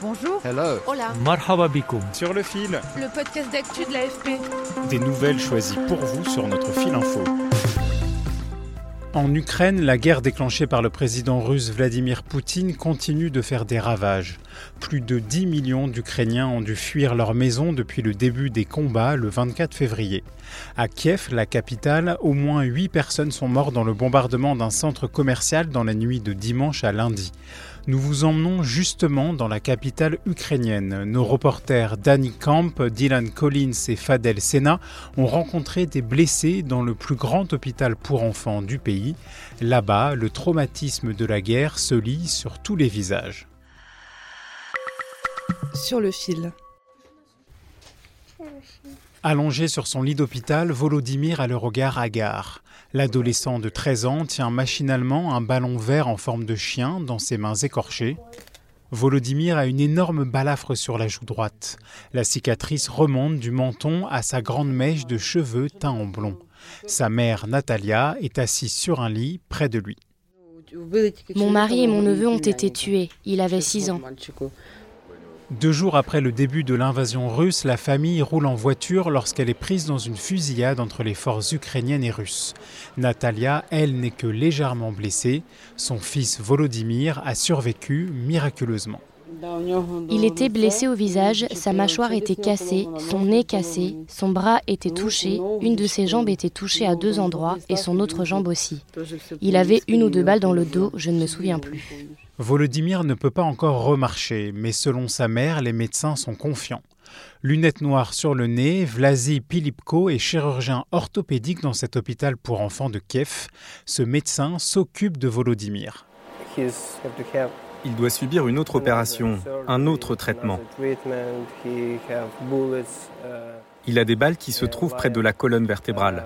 Bonjour. Hello. Hola. Marhaba bikoum. Sur le fil, Le podcast d'actu de l'AFP. des nouvelles choisies pour vous sur notre fil info. En Ukraine, la guerre déclenchée par le président russe Vladimir Poutine continue de faire des ravages. Plus de 10 millions d'Ukrainiens ont dû fuir leur maison depuis le début des combats le 24 février. À Kiev, la capitale, au moins 8 personnes sont mortes dans le bombardement d'un centre commercial dans la nuit de dimanche à lundi. Nous vous emmenons justement dans la capitale ukrainienne. Nos reporters Danny Camp, Dylan Collins et Fadel Sena ont rencontré des blessés dans le plus grand hôpital pour enfants du pays. Là-bas, le traumatisme de la guerre se lit sur tous les visages. Sur le fil. Allongé sur son lit d'hôpital, Volodymyr a le regard hagard. L'adolescent de 13 ans tient machinalement un ballon vert en forme de chien dans ses mains écorchées. Volodymyr a une énorme balafre sur la joue droite. La cicatrice remonte du menton à sa grande mèche de cheveux teints en blond. Sa mère, Natalia, est assise sur un lit près de lui. Mon mari et mon neveu ont été tués. Il avait 6 ans. Deux jours après le début de l'invasion russe, la famille roule en voiture lorsqu'elle est prise dans une fusillade entre les forces ukrainiennes et russes. Natalia, elle, n'est que légèrement blessée. Son fils Volodymyr a survécu miraculeusement. Il était blessé au visage, sa mâchoire était cassée, son nez cassé, son bras était touché, une de ses jambes était touchée à deux endroits et son autre jambe aussi. Il avait une ou deux balles dans le dos, je ne me souviens plus. Volodymyr ne peut pas encore remarcher, mais selon sa mère, les médecins sont confiants. Lunettes noires sur le nez, Vlasi Pilipko est chirurgien orthopédique dans cet hôpital pour enfants de Kiev. Ce médecin s'occupe de Volodymyr. Il doit subir une autre opération, un autre traitement. Il a des balles qui se trouvent près de la colonne vertébrale.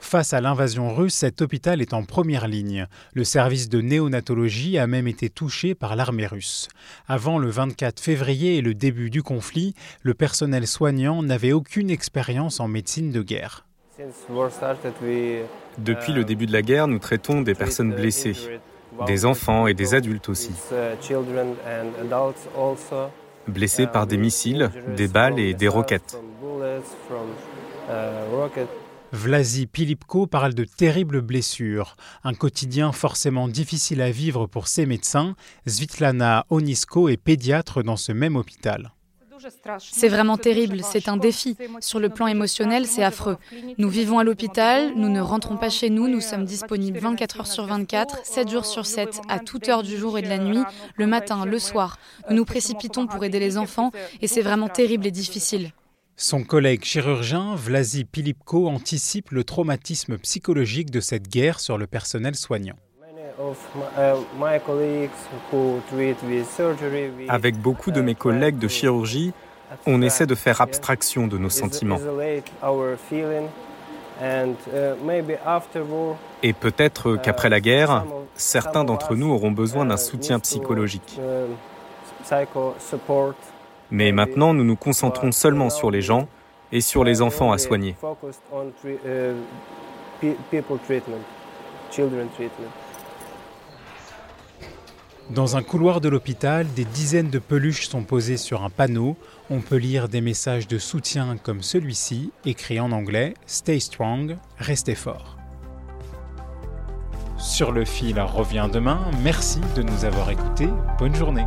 Face à l'invasion russe, cet hôpital est en première ligne. Le service de néonatologie a même été touché par l'armée russe. Avant le 24 février et le début du conflit, le personnel soignant n'avait aucune expérience en médecine de guerre. Depuis le début de la guerre, nous traitons des personnes blessées, des enfants et des adultes aussi, blessés par des missiles, des balles et des roquettes. Vlasi Pilipko parle de terribles blessures, un quotidien forcément difficile à vivre pour ses médecins. Svitlana Onisko est pédiatre dans ce même hôpital. C'est vraiment terrible, c'est un défi. Sur le plan émotionnel, c'est affreux. Nous vivons à l'hôpital, nous ne rentrons pas chez nous, nous sommes disponibles 24 heures sur 24, 7 jours sur 7, à toute heure du jour et de la nuit, le matin, le soir. Nous nous précipitons pour aider les enfants et c'est vraiment terrible et difficile. Son collègue chirurgien, Vlasi Pilipko, anticipe le traumatisme psychologique de cette guerre sur le personnel soignant. Avec beaucoup de mes collègues de chirurgie, on essaie de faire abstraction de nos sentiments. Et peut-être qu'après la guerre, certains d'entre nous auront besoin d'un soutien psychologique. Mais maintenant, nous nous concentrons seulement sur les gens et sur les enfants à soigner. Dans un couloir de l'hôpital, des dizaines de peluches sont posées sur un panneau. On peut lire des messages de soutien comme celui-ci, écrit en anglais Stay strong, restez fort. Sur le fil revient demain. Merci de nous avoir écoutés. Bonne journée.